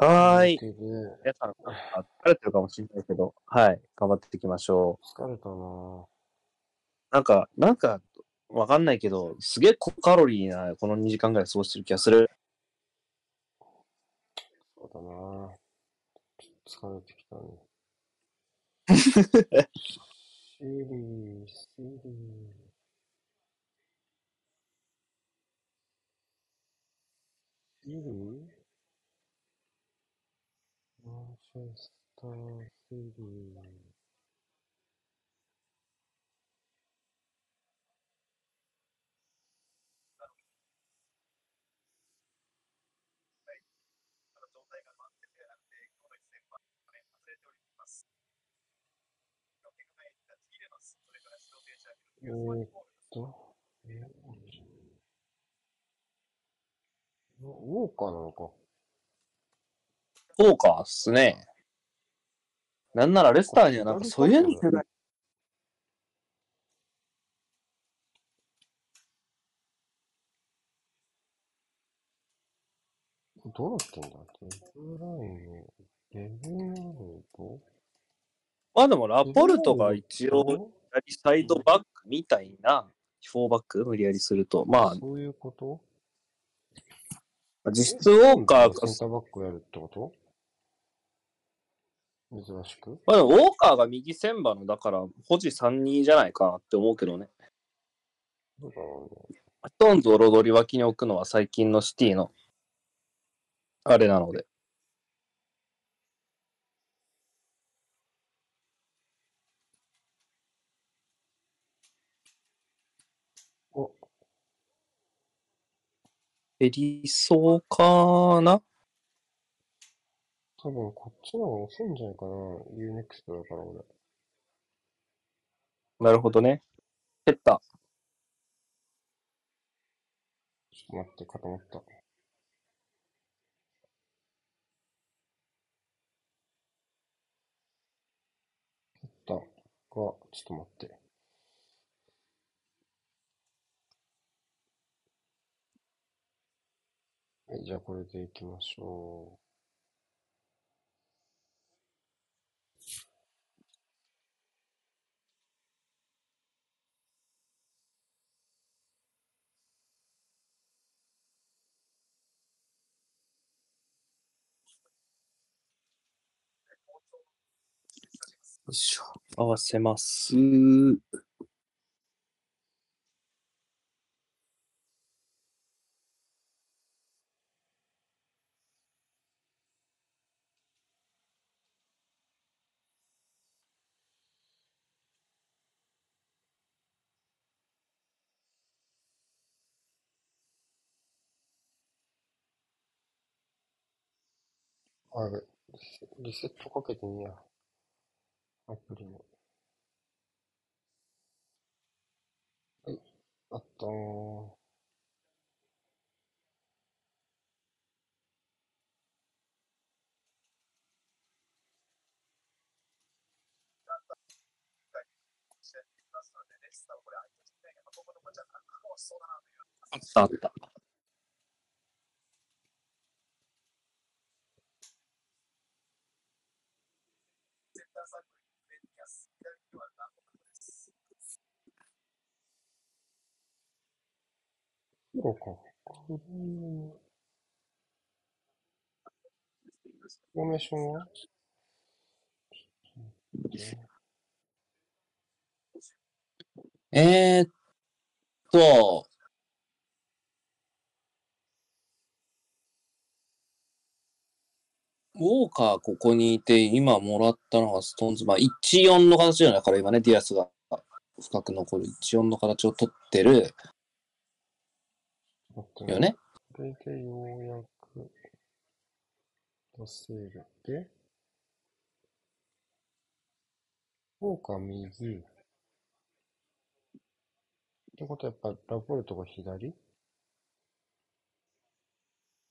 はーい。皆さん、あ疲れてるかもしれないけど、はい。頑張っていきましょう。疲れたななんか、なんか、わかんないけど、すげえ高カロリーなこの2時間ぐらい過ごしてる気がする。そうだな疲れてきたね。シリー、シリー。シリーマンチェスターシリー。えー、っと、えウォーカーなのか。そうかっすね。なんならレスターにはなんかそういうのがどうなってんだデブライン、デブラインとまあでもラポルトが一応、サイドバックみたいな、フォーバック無理やりすると、まあそう。いうこと、実質ウォーカーが、センターバックをやるってこと珍しくまあでもウォーカーが右センバの、だから、保持3-2じゃないかなって思うけどね。どうだろうね。ストーンズをロドリ脇に置くのは最近のシティの、あれなので。お、エリソーかな？多分こっちの方が遅いんじゃないかな。UNEXT だから俺。なるほどね。減った。ちょっと待って、固まった。減ったが、ちょっと待って。はい、じゃあこれでいきましょよいしょ。合わせます。あれ、リセットかけてみや。アプリの。はい、あったー。あったあった。そうか。これのフォーメーションはえー、っと、ウォーカーここにいて、今もらったのがストーンズ。まあ、1-4の形じゃないから、今ね、ディアスが深く残る1-4の形を取ってるよね。これでようやく出せる。で、フォーカー右。ってことはやっぱラポルトが左？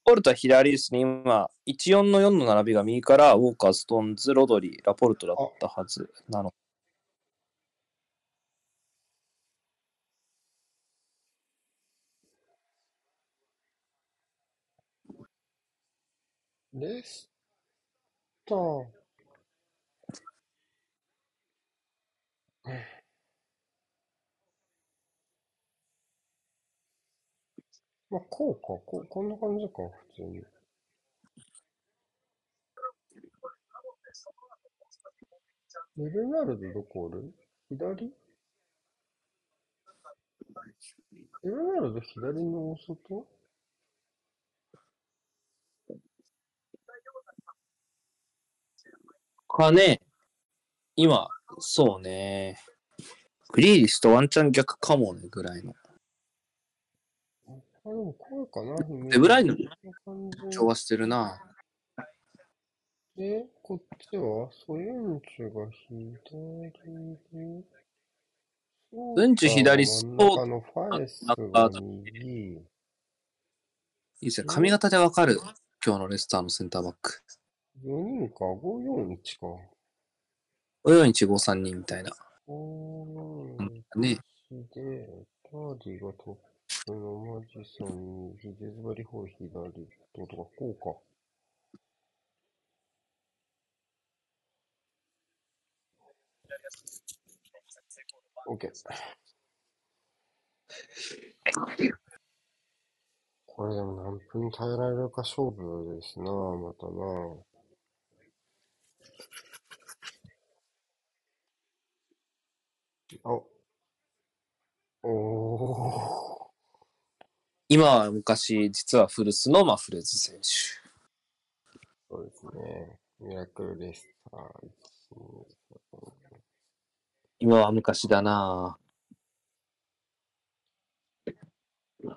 ポルトは左ですね。今、1-4の4の並びが右から、ウォーカー、ストーンズ、ロドリー、ラポルトだったはずなの。レストまあ、こうか、こ、こんな感じか、普通に。ベルナルドどこおる？左？ベルナルド左の外？他ね、今、そうね。グリーリスとワンチャン逆かもね、ぐらいの。あ、でも怖いかな。デブライの調和してるな。で、こっちは？ソユンチュが左で。うんち左そう。のファったが右。いいですね。髪型でわかる？今日のレスターのセンターバック。4人か、541か。541、53人みたいな。541で、ターディがトップのマジソンに、ヒデズバリホーヒダリとか、こうか。OK。これでも何分耐えられるか勝負ですな、またな。今は昔、実は古巣のマフレズ選手。そうですね。ミラクルレスター。今は昔だな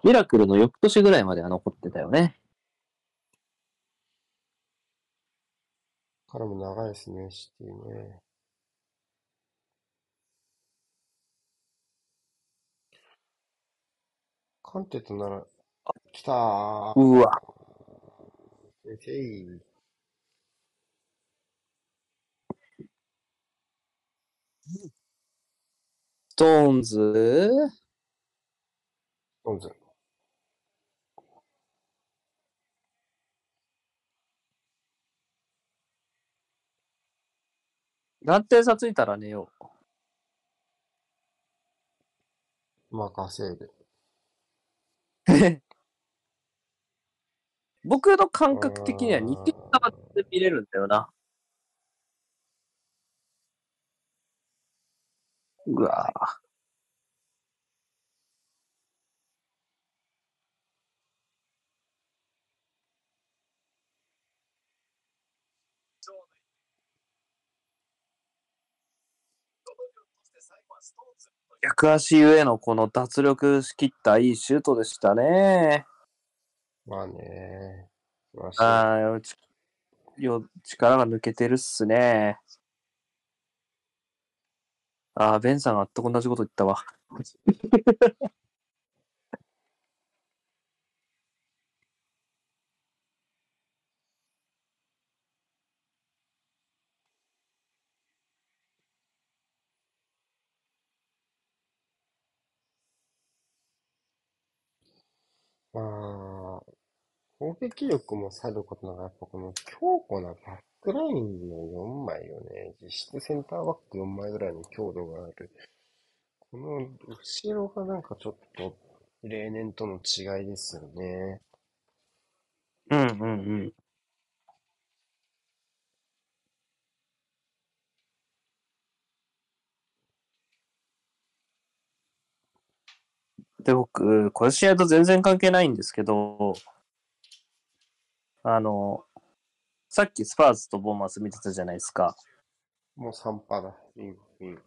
ミラクルの翌年ぐらいまでは残ってたよね。彼も長いですね、シティね。コンテなら、来たー。うわ。せいい。トーンズ？トーンズ。何点差ついたら寝よう。任せる。僕の感覚的には似てたで見れるんだよな。うわぁ。逆足ゆえのこの脱力しきったいいシュートでしたね。まあね。ああ、よ、よ、力が抜けてるっすね。ああ、ベンさんがと同じこと言ったわ。攻撃力もさることながら、やっぱこの強固なバックラインの4枚をね、実質センターバック4枚ぐらいの強度がある。この後ろがなんかちょっと例年との違いですよね。うんうんうん。で、僕、この試合と全然関係ないんですけど、あの、さっきスパーズとボーマンス見てたじゃないですか。もう3パーだ。いい、いい。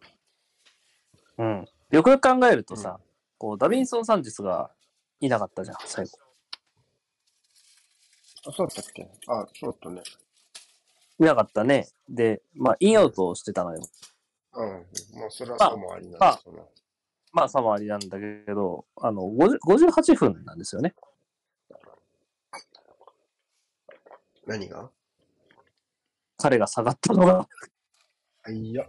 うん。よくよく考えるとさ、うん、こう、ダビンソン・サンジスがいなかったじゃん、最後。あ、そうだったっけ？あ、そうだったね。いなかったね。で、まあ、インアウトをしてたのよ。うん。もうそれはさもありなんですよね。まあ、まあ、さもありなんだけど、あの、58分なんですよね。何が？彼が下がったのがあ、いや。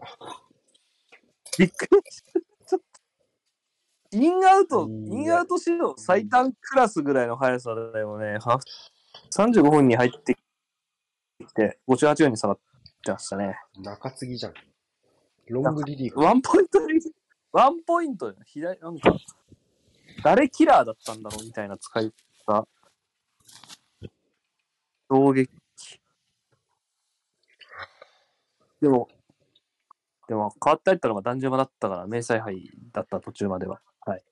びっくりした。インアウト、インアウト史上最短クラスぐらいの速さだよね。35分に入ってきて、58分に下がってましたね。中継ぎじゃん。ロングリリーフ。ワンポイントリリーフ。ワンポイント左、なんか、誰キラーだったんだろうみたいな使い方衝撃。でも、でも、変わって入ったのがダンジュマだったから、明細杯だった途中までは。はい。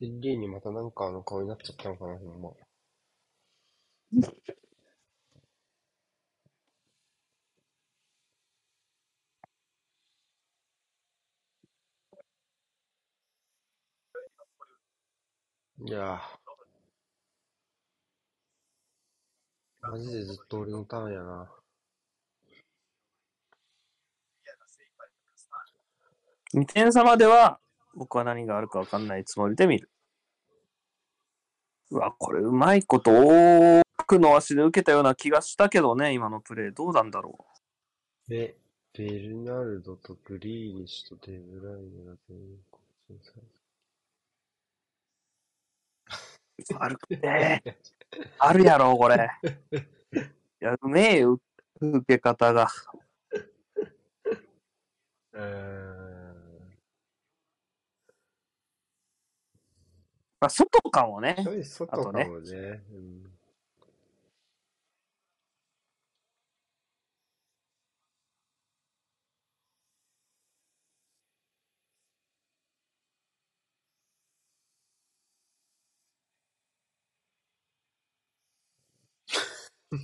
セリーにまたなんかあの顔になっちゃったのかな、ほんま。いやー。マジでずっと俺のターンやな。2点差までは、僕は何があるか分かんないつもりで見る。うわ、これうまいこと多くの足で受けたような気がしたけどね、今のプレー。どうなんだろで、ベルナルドとグリーリッシュとデブライネが全員更新されう。あるね。あるやろ、これ。いや、うめえよ、受け方が。うーん。まあ、外かもね。ちょい外かもね。うん。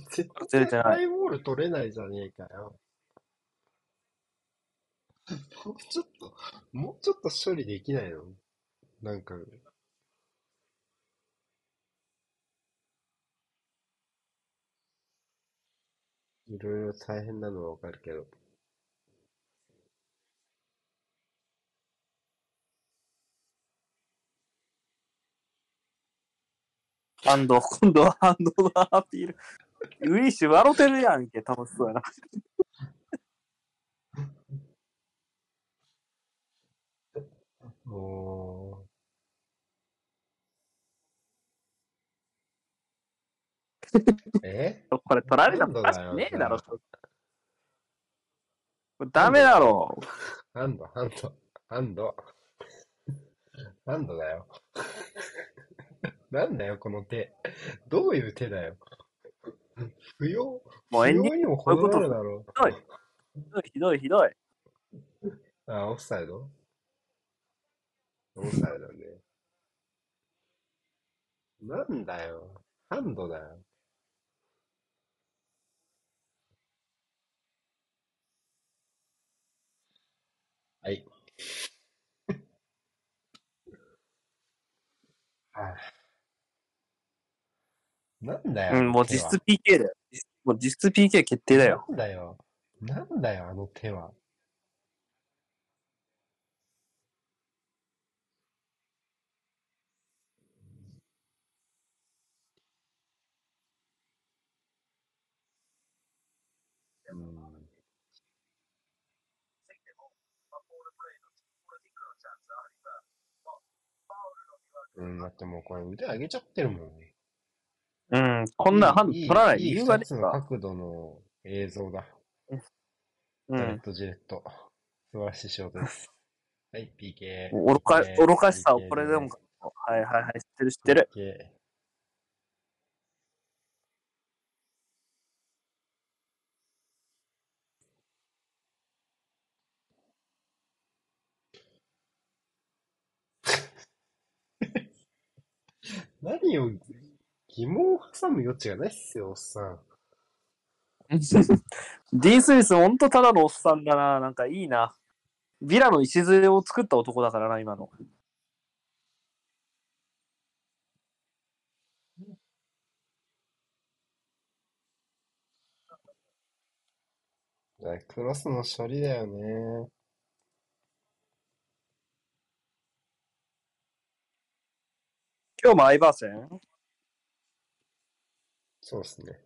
絶ずれてないハイボール取れないじゃねえかよ。もうちょっと、もうちょっと処理できないの？なんか、いろいろ大変なのはわかるけど。ハンド、今度はハンドのアピール。ウィッシュ笑ってるやんけ、楽しそうやな。おー。え？これ取られたらハンドだよねえだろ。これダメだろ。ハンド、ハンド、ハンド。ハンドだよ。なんだよ、この手。どういう手だよ。不要、もう不エンディン要にも程こういうことだろグひどい、ひどい。う。あ、オフサイド？オフサイドね。なんだよ。ハンドだよ。はい。はい。なんだよ。うん、もう実質 PK だよ。もう実質 PK 決定だよ。なんだよ。なんだよ、あの手は。うん。うん、だってもうこれ腕上げちゃってるもん。うん、こんなハンド取らない理由がいい二つのねえか。角度の映像だ。うん。ダイレクトジレット。素晴らしい仕事です。はい、PK。愚か愚かしさをこれでも。はいはいはい、知ってる知ってる。PK 何を疑問を挟む余地がないっすよ、おっさん。D スイス、ほんとただのおっさんだな。なんかいいな。ビラの礎を作った男だからな、今の。クロスの処理だよね。今日もアイバーセンそうっすね。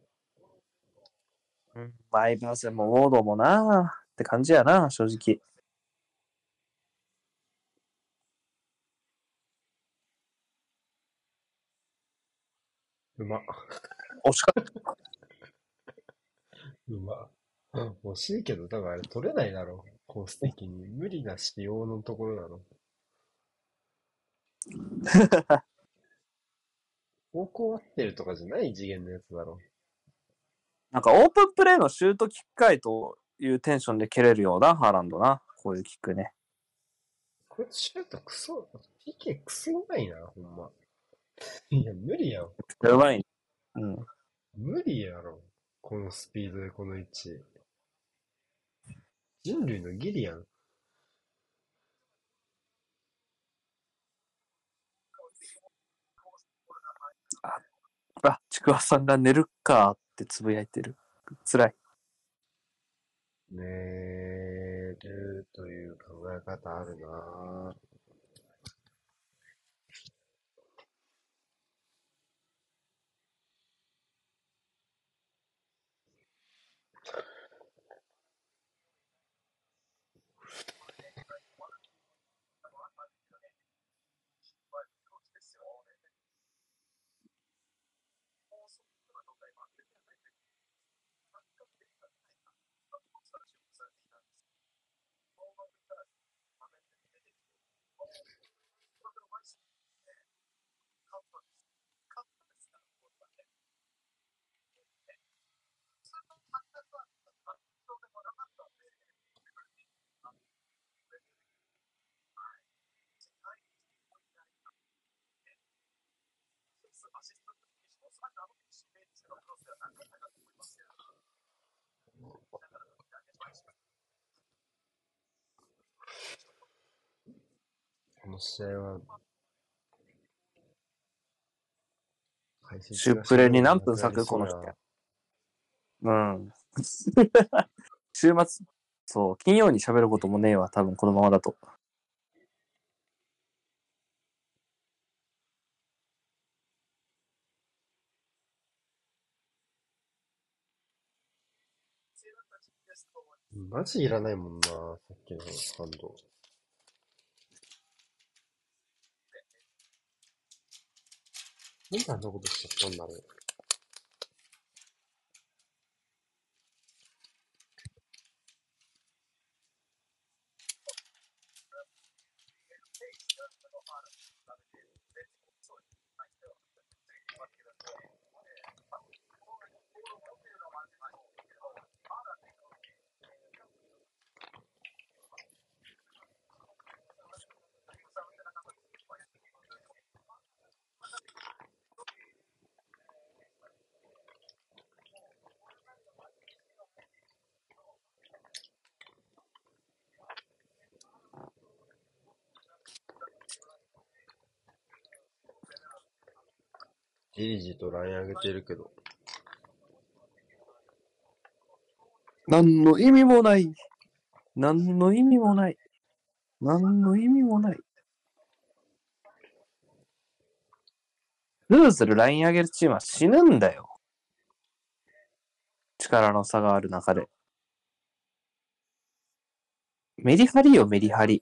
うん、アイバーセンもウォードもなって感じやな、正直。うま。惜しかった。うま。惜しいけど、だからあれ取れないだろ。コース的に。無理な仕様のところなの。方向合ってるとかじゃない？次元のやつだろ。なんかオープンプレーのシュートキック回というテンションで蹴れるような？ハーランドな？こういうキックね。こいつシュートクソ、PK クソうまいな、ほんま。いや、無理やん。うまい。うん。無理やろ。このスピードでこの位置。人類のギリやん。あ、ちくわさんが寝るかってつぶやいてる。辛い。寝るという考え方あるなぁ。この試合は、シュープレに何分割くこの人。うん。週末、そう、金曜に喋ることもねえわ、多分このままだと。マジいらないもんな、さっきのハンド。なんであんなことしちゃったんだろう。じりじりとライン上げてるけど。何の意味もない。何の意味もない。何の意味もない。ルーズルライン上げるチームは死ぬんだよ。力の差がある中で。メリハリよ、メリハリ。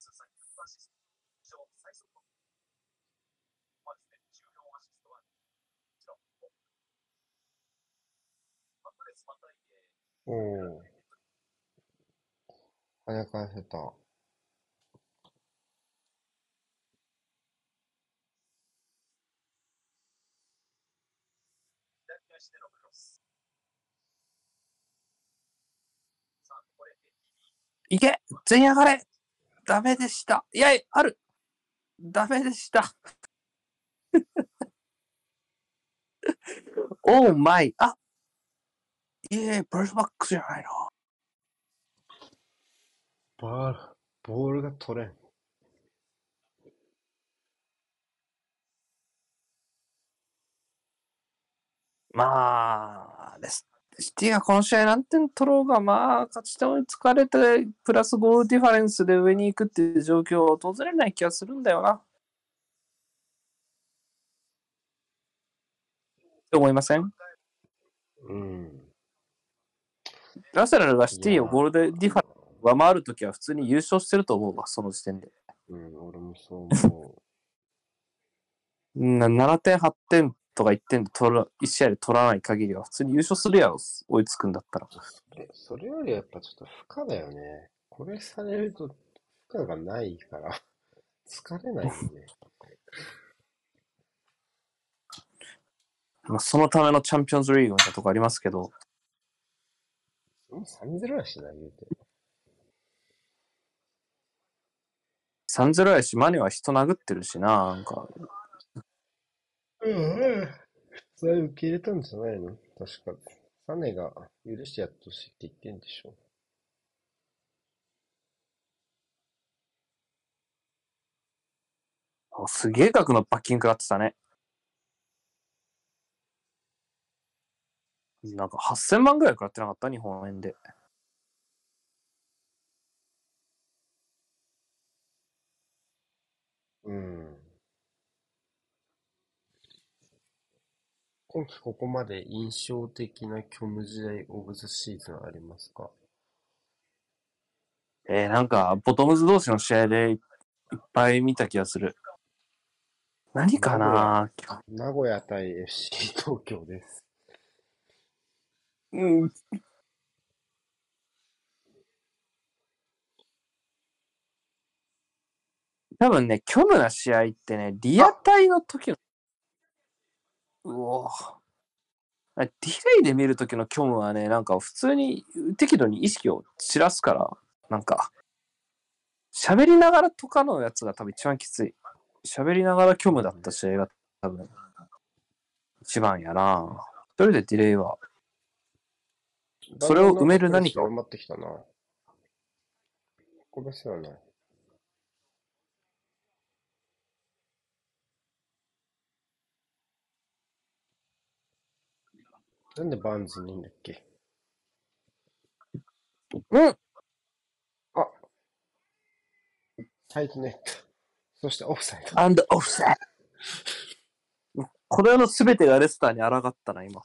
通算100アシスト、史上最速の、まあですね、14アシストは、こち、マクレスまたいで、おー。跳ね返せた。しのクロス。さあ、こ、いけ全員上がれダメでした。いや、あるダメでした。オーマイあいえ、ブルースバックスじゃないの？バーボールが取れん。まあ、です。シティがこの試合何点取ろうが、まあ、勝ち点追いつかれて、プラスゴールディファレンスで上に行くっていう状況は訪れない気がするんだよな。って思いません？うん。アセナルがシティをゴールデンディファレンス上回るときは普通に優勝してると思うわ、その時点で。うん、俺もそう思 な7点、8点とか1点で取ら、1試合で取らない限りは普通に優勝するやろ、追いつくんだったら。う。それそれよりやっぱちょっと負荷だよね。これされると負荷がないから、疲れないよね。まあ、そのためのチャンピオンズリーグみたいなとこありますけど、もう3-0やしな、言うて。3-0やし、マネは人殴ってるしな、なんか。うんうん。普通は受け入れたんじゃないの？確か。サネが許してやってほしいって言ってんでしょ。あすげえ額の罰金食らってたね。なんか8000万ぐらい食らってなかった？日本円で。うん。今季ここまで印象的な虚無時代オブザシーズンありますか？えー、なんか、ボトムズ同士の試合でいっぱい見た気がする。何かな？名古屋対 FC 東京です。うん。多分ね、虚無な試合ってね、リアタイの時の、うおディレイで見る時の虚無はね、なんか普通に適度に意識を散らすから、なんか、喋りながらとかのやつが多分一番きつい。喋りながら虚無だった試合が多分、一番やな。一人でディレイは、それを埋める何かを頑張ってきたな。これそうやな。なんでバンズにいいんだっけ？うんあサイドネット。そしてオフサイド。アンドオフセこの世の全てがレスターに抗ったな、今。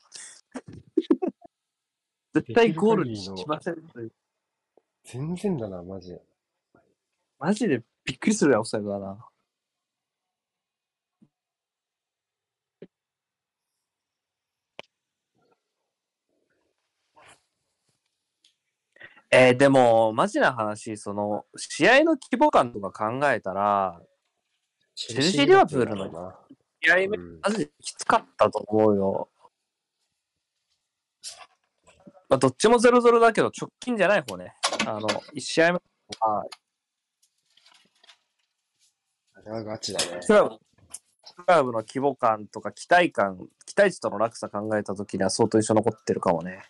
絶対ゴールにしません。全然だな、マジで。マジでびっくりするやオフサイドだな。えーでも、マジな話、その、試合の規模感とか考えたら、チェルシーリバプールのな。試合目、うんマジできつかったと思うよ。まあ、どっちも0-0だけど、直近じゃない方ね。あの、1試合目は、あれはガチだね。クラブ、クラブの規模感とか期待感、期待値との落差考えたときには相当印象残ってるかもね。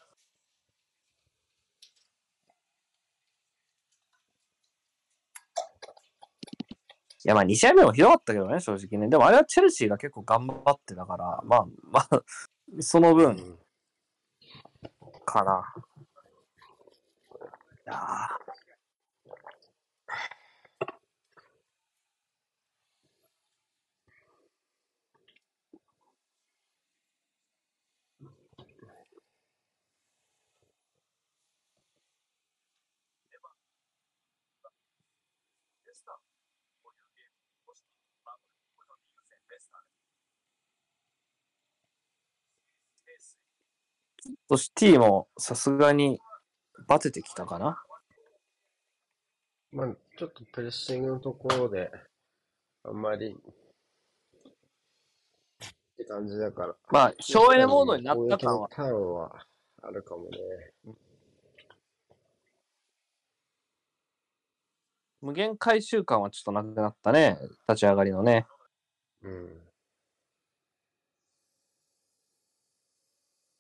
や、まあ2試合目もひどかったけどね、正直ね。でもあれはチェルシーが結構頑張ってたから、まあ、まあ、その分うんかな。いやとシティもさすがにバテてきたかな？まあ、ちょっとプレッシングのところで、あんまり、って感じだから。まあ、省エネモードになった感は、攻撃のターンはあるかもね。無限回収感はちょっとなくなったね。立ち上がりのね。うん。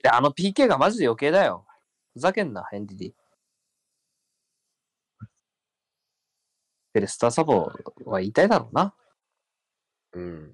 で、あの PK がマジで余計だよ。ふざけんな、ヘンディディ。で、レスターサボは言いたいだろうな。うん。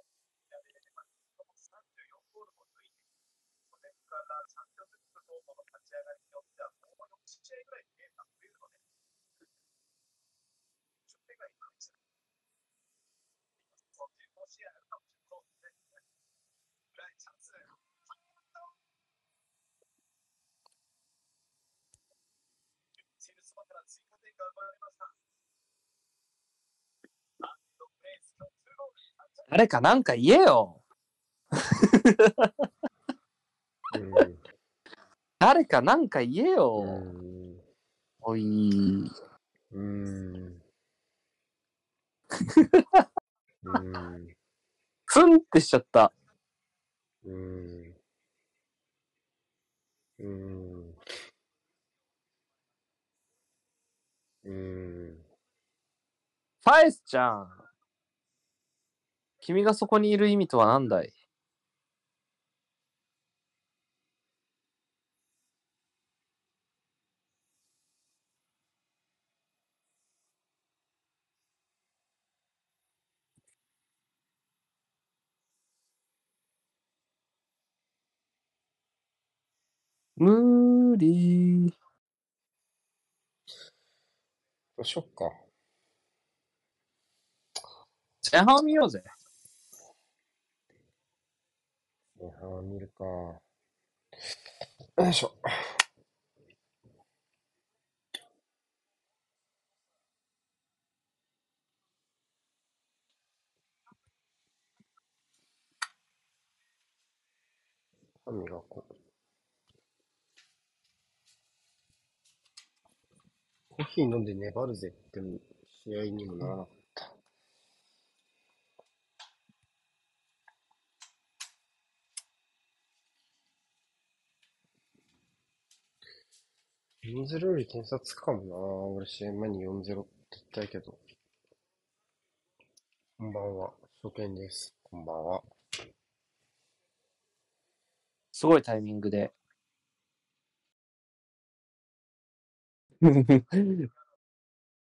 か言えよ。うん。誰かなんか言えよ。うん。おい。うん。うん。ふんってしちゃった。うん。うん。うん。ファエスちゃん。君がそこにいる意味とは何だい？無理。どうしよっか。前半を見ようぜ。前半は見るか。よいしょ。歯磨こう。コーヒー飲んで粘るぜって試合にもならなかった。4-0より点差つくかもな俺試合前に4-0って言ったけど。こんばんは。初見です。こんばんは。すごいタイミングで。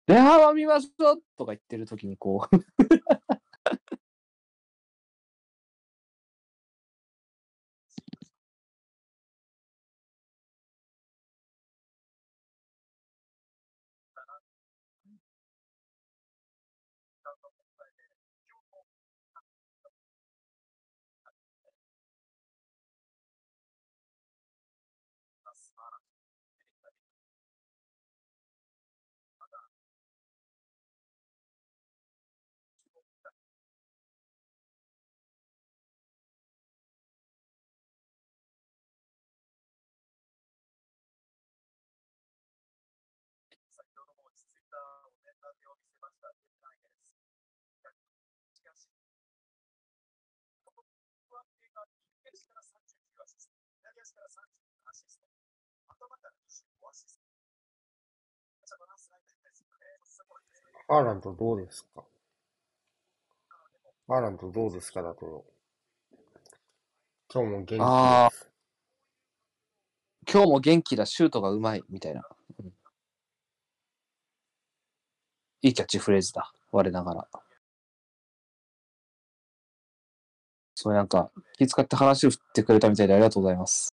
レハは見ましょうとか言ってるときにこう。ハーランドどうですか？アーランドどうですかだと。今日も元気あです。今日も元気だ、シュートがうまい、みたいな。いいキャッチフレーズだ、我ながら。そうなんか、気遣って話を振ってくれたみたいでありがとうございます。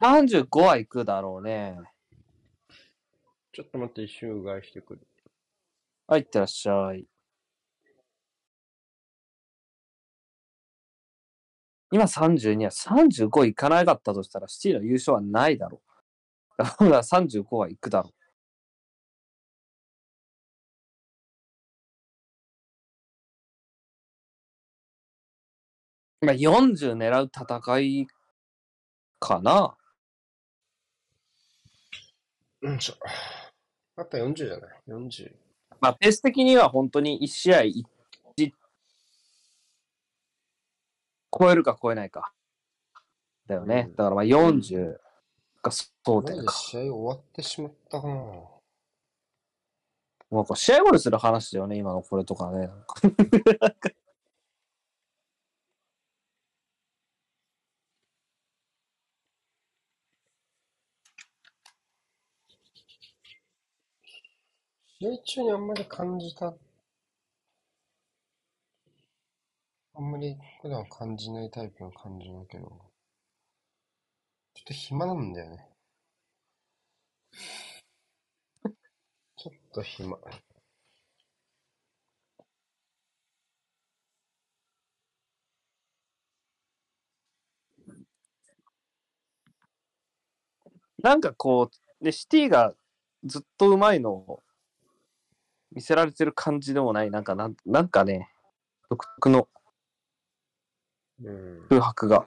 ?35 はいくだろうね。ちょっと待って、一瞬うがいしてくる。はい、いってらっしゃい。今32は35いかなかったとしたら、シティの優勝はないだろう。だから35はいくだろう。まあ、40狙う戦いかな。うん、ちょ。あった40じゃない ?40。まあ、ペース的には本当に1試合1超えるか超えないか。だよね。うんだからまあ40が争マジで点か。試合終わってしまったかな。もう試合後にする話だよね、今のこれとかね。試合中にあんまり感じた。あんまり普段感じないタイプの感じだけど。ちょっと暇なんだよね。ちょっと暇。なんかこう、ね、シティがずっとうまいのを見せられてる感じでもない、なんかなんなんかね、独特のうん。空白が。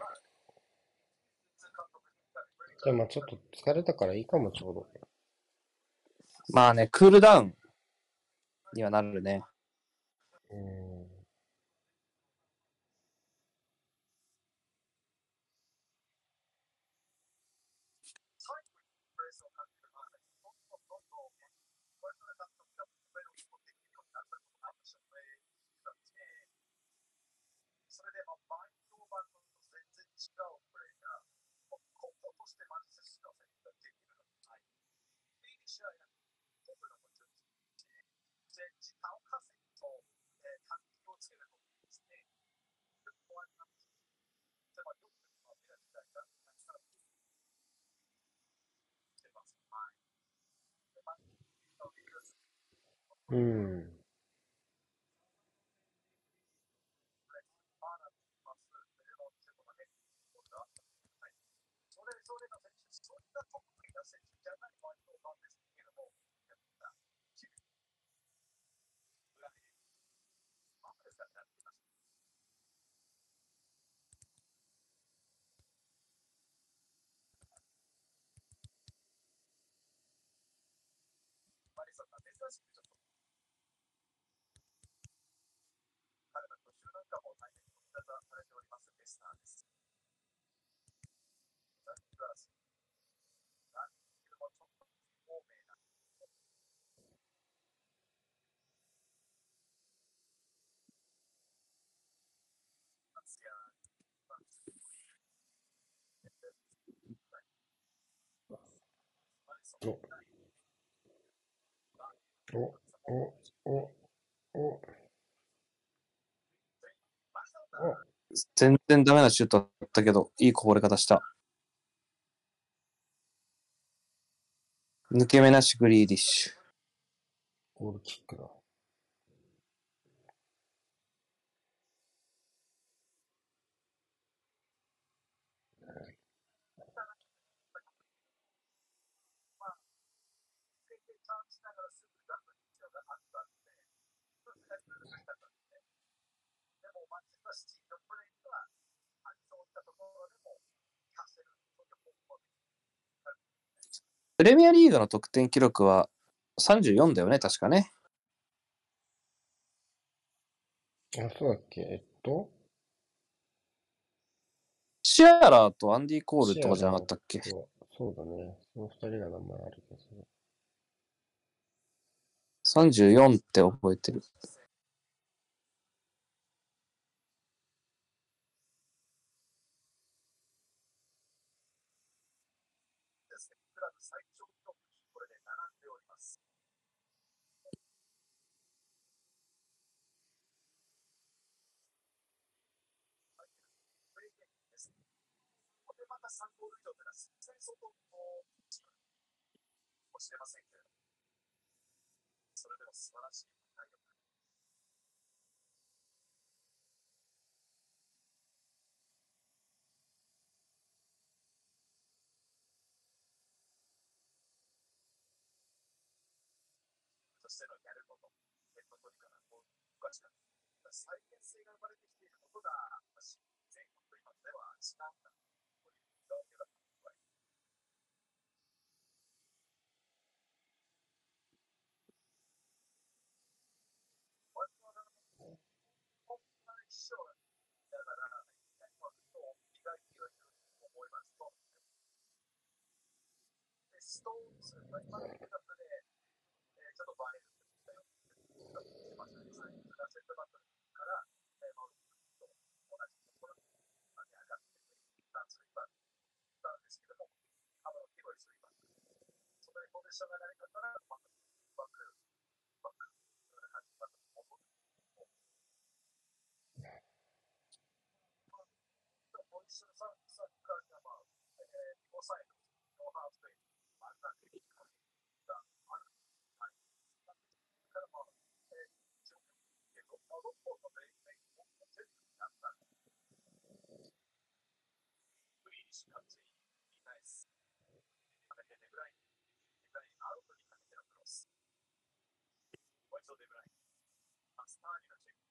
あちょっと疲れたからいいかも、ちょうど。まあね、クールダウンにはなるね。うん。私は僕のことに、で、時間を稼ぐと、えー、単品をつけるとですね、よく終わります。例えば、よくの目が開いたら、何から来てます。はい。で、まあ、うん。それぞれの選手、そんな特さん珍しくちょっとれておりますベスターです。お、お、お、お、お。全然ダメなシュートだったけど、いいこぼれ方した。抜け目なしグリーディッシュ。ゴールキックだ。スチームプレイは、そういったところでもかせるい方法。プレミアリーグの得点記録は34だよね、確かね。あ、そうだっけ？えっと？シアラーとアンディ・コールとかじゃなかったっけ？そうそうだね。その二人が名前あるけど。34って覚えてる。そこも教えませんけれども、それでも素晴らしいとしてのやること、ネットトリカかし、再現性が生まれてきていることが、全国と今では違うんだというだった。ストーンズが今の言い方で、えー、ちょっとバレるって言ったよって言ってましたね。それからセットバットから、えー、マウンと同じところに上がってくる、スリーバ、ーバ。そこでコンディションがなり方から、まあスターになって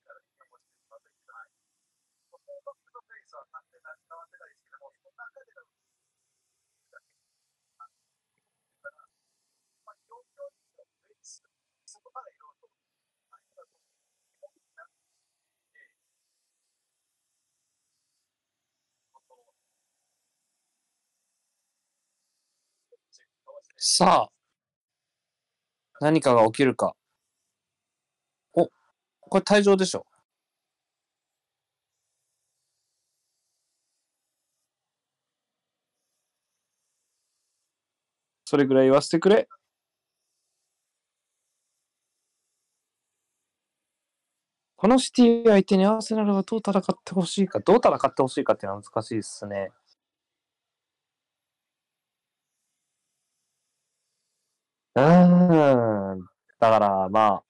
さあ、何かが起きるか。お、これ退場でしょそれぐらい言わせてくれ。このシティ相手にアーセナルはどう戦ってほしいか、どう戦ってほしいかっていうのは難しいですね。うん。だから、まあ、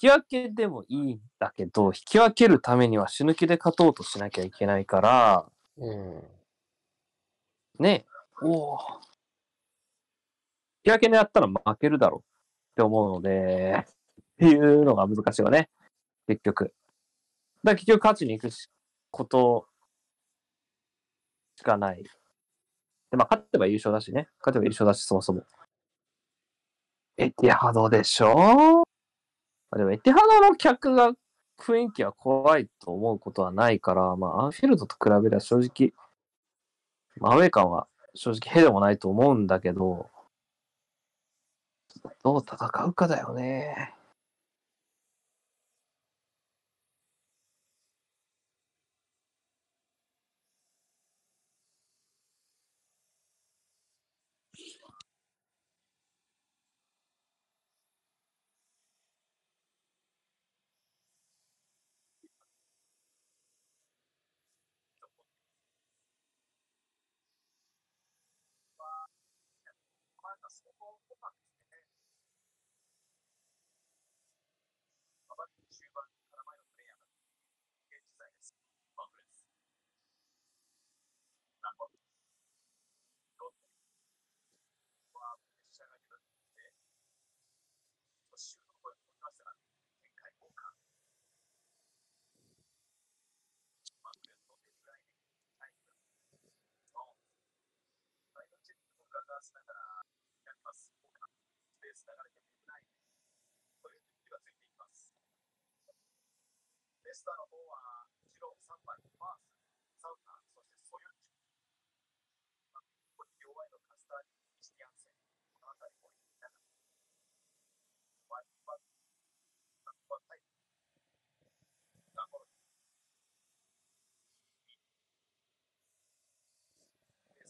き分けでもいいんだけど、引き分けるためには死ぬ気で勝とうとしなきゃいけないから、うん。ねおお。引き分けでやったら負けるだろうって思うので、っていうのが難しいわね。結局。だ結局勝ちに行くしことしかない。で、まあ、勝てば優勝だしね。勝てば優勝だし、そもそも。エティハードでしょあ、でも、エティハドの客が雰囲気は怖いと思うことはないから、まあ、アンフィールドと比べれば正直、まあ、アウェイ感は正直へでもないと思うんだけど、どう戦うかだよね。ガガしながらやります。スペース流れてもない。いう時がついています。レスタの方は、後ろ3番、マース、サウナ、そしてソユチュ。ここに両ワイのカスターリ、スティアンセン、この辺りもいながら。ワバッ、ンバッタイム。ン。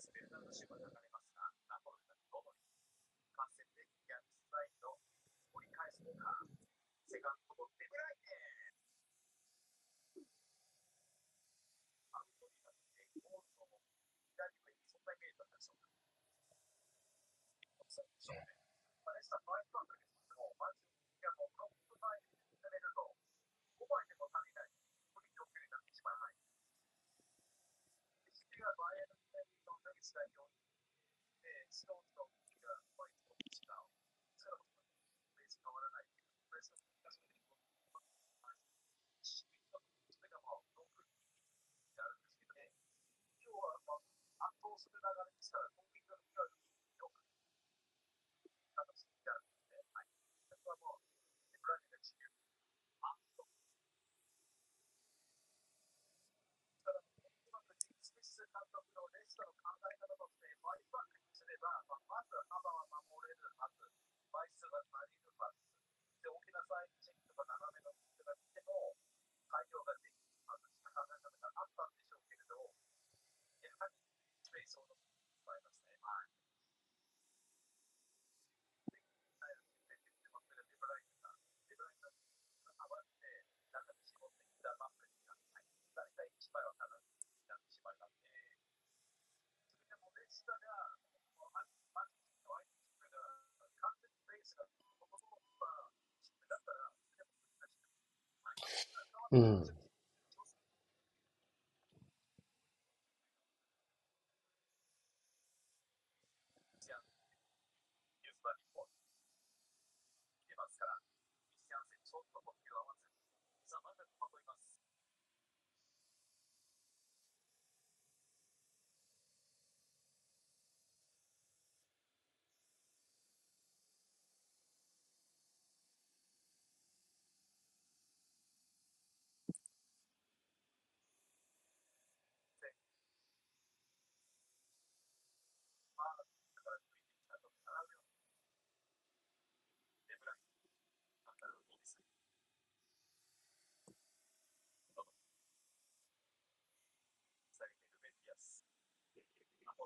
スルナシューが流れパス戦でスライド、折り返すのか、セカンドも出ブライネ。アウトになって、ゴールの左にそんなイメージだったでしょうか。そうでね。した場合とは、もう、いやもうロック前に打たれると、でも足りない、になってしまわない。バエンに、え、素人が、まい、する流れにしたら、コンビニのいよく、楽しんであるので、はい。そこはもう、ラチー、と。ただ、うスミス監督のレストの考え方として、バイバックにすれば、まあ、まずは守れるはず、バイス足りるはず、で、大きなサインチェックとか斜めのチェックが来ても、対応ができる。そうだとまね。はい。はなってしまんで、それでもベスが、マジックの相手ームが、完全にベースが、チームだったら、でも難しい。うん。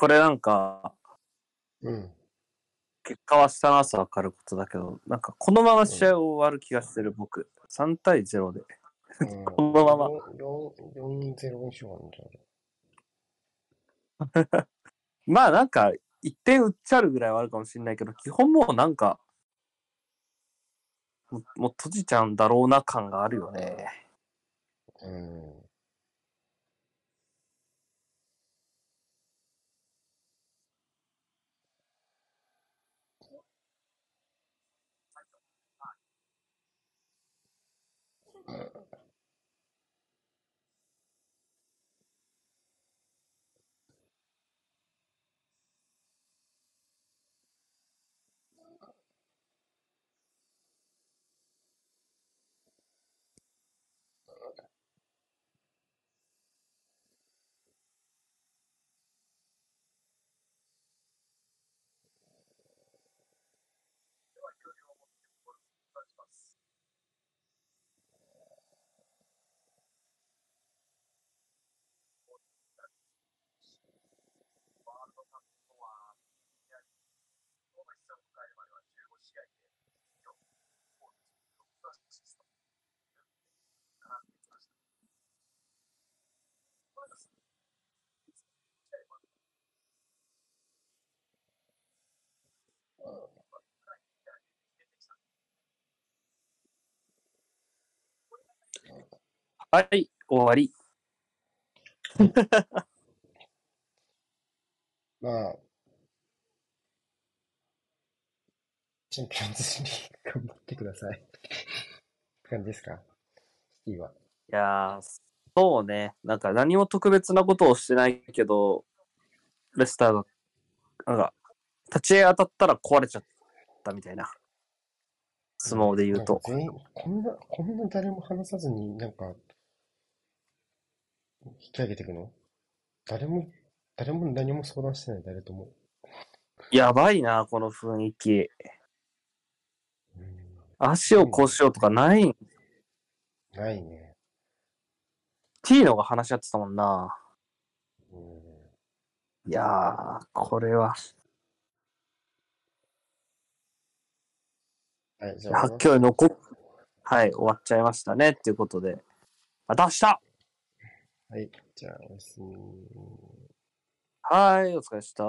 これなんか、うん。結果は明日の朝分かることだけど、なんかこのまま試合終わる気がしてる、僕。3対0で。うんこのまま4、4-0にしようかな、まあなんか、1点打っちゃるぐらいはあるかもしれないけど、基本もうなんか、もう閉じちゃうんだろうな感があるよね。あ。うん。uh, はい、終わり。まあ、チャンピオンズリーグ頑張ってください。って感じですか？シティは。いやー、そうね。なんか何も特別なことをしてないけど、レスターが、なんか、立ち合い当たったら壊れちゃったみたいな。相撲で言うと。全員、こんな、こんな誰も話さずになんか、引き上げていくの？誰も、誰も何も相談してない、誰とも。やばいな、この雰囲気。うん、足をこうしようとかない。ないね。ティーノが話し合ってたもんな。うん、いやー、これは。はい、じゃあ、発狂残っ、はい、終わっちゃいましたね。っていうことで。また明日はい、じゃあ、おやすみ。はい、お疲れした。